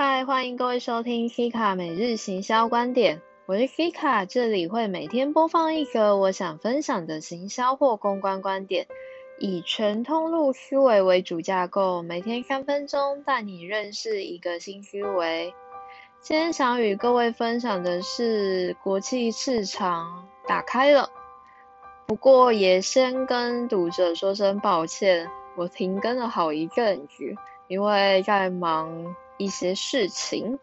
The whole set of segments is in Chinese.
嗨，欢迎各位收听 Kika 每日行销观点，我是 Kika，这里会每天播放一个我想分享的行销或公关观点，以全通路思维为主架构，每天三分钟带你认识一个新思维。今天想与各位分享的是国际市场打开了，不过也先跟读者说声抱歉，我停更了好一阵子，因为在忙。一些事情，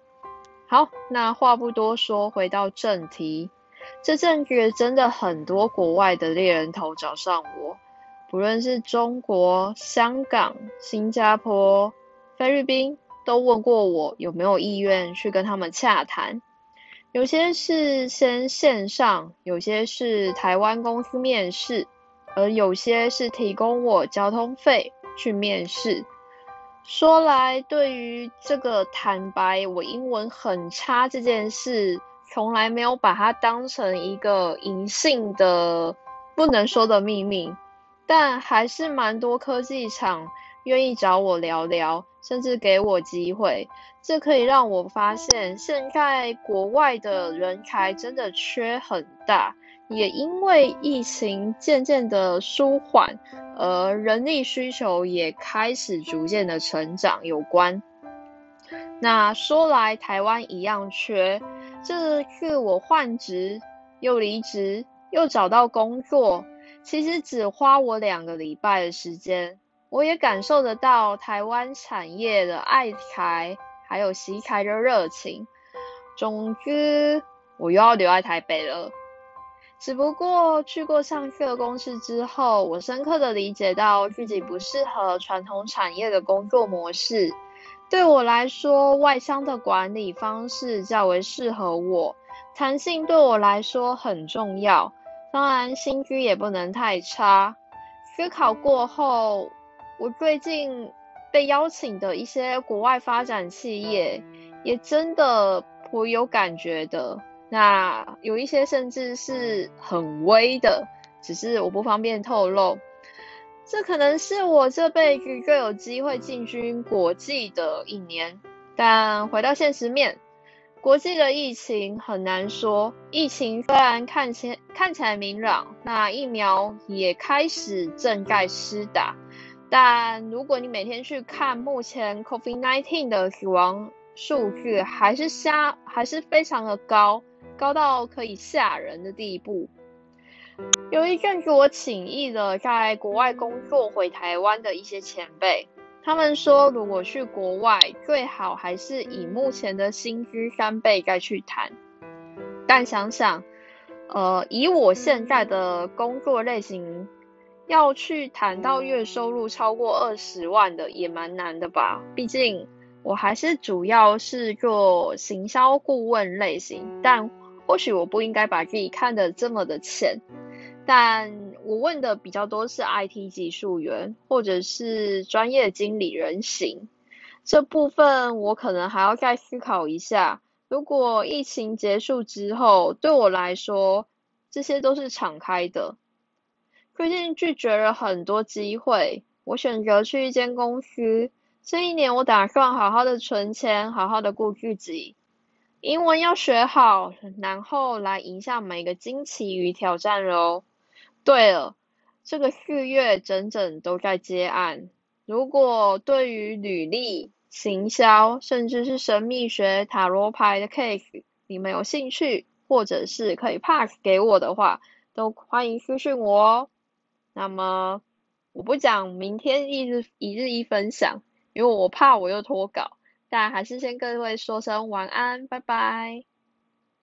好，那话不多说，回到正题。这阵子真的很多国外的猎人头找上我，不论是中国、香港、新加坡、菲律宾，都问过我有没有意愿去跟他们洽谈。有些是先线上，有些是台湾公司面试，而有些是提供我交通费去面试。说来，对于这个坦白我英文很差这件事，从来没有把它当成一个隐性的不能说的秘密。但还是蛮多科技厂愿意找我聊聊，甚至给我机会。这可以让我发现，现在国外的人才真的缺很大。也因为疫情渐渐的舒缓，而人力需求也开始逐渐的成长有关。那说来台湾一样缺，这次我换职又离职又找到工作，其实只花我两个礼拜的时间，我也感受得到台湾产业的爱才还有习才的热情。总之，我又要留在台北了。只不过去过上市公司之后，我深刻的理解到自己不适合传统产业的工作模式。对我来说，外商的管理方式较为适合我，弹性对我来说很重要。当然，薪资也不能太差。思考过后，我最近被邀请的一些国外发展企业，也真的颇有感觉的。那有一些甚至是很微的，只是我不方便透露。这可能是我这辈子最有机会进军国际的一年。但回到现实面，国际的疫情很难说。疫情虽然看起看起来明朗，那疫苗也开始正在施打，但如果你每天去看目前 COVID-19 的死亡数据，还是瞎还是非常的高。高到可以吓人的地步。有一阵子，我请益了在国外工作回台湾的一些前辈，他们说，如果去国外，最好还是以目前的薪资三倍再去谈。但想想，呃，以我现在的工作类型，要去谈到月收入超过二十万的，也蛮难的吧？毕竟我还是主要是做行销顾问类型，但。或许我不应该把自己看得这么的浅，但我问的比较多是 IT 技术员或者是专业经理人型这部分，我可能还要再思考一下。如果疫情结束之后，对我来说这些都是敞开的。最近拒绝了很多机会，我选择去一间公司。这一年我打算好好的存钱，好好的顾自己。英文要学好，然后来迎向每个惊奇与挑战喽。对了，这个四月整整都在接案。如果对于履历、行销，甚至是神秘学、塔罗牌的 case，你们有兴趣，或者是可以 pass 给我的话，都欢迎私讯我哦。那么，我不讲明天一日一日一分享，因为我怕我又脱稿。但还是先各位说声晚安，拜拜。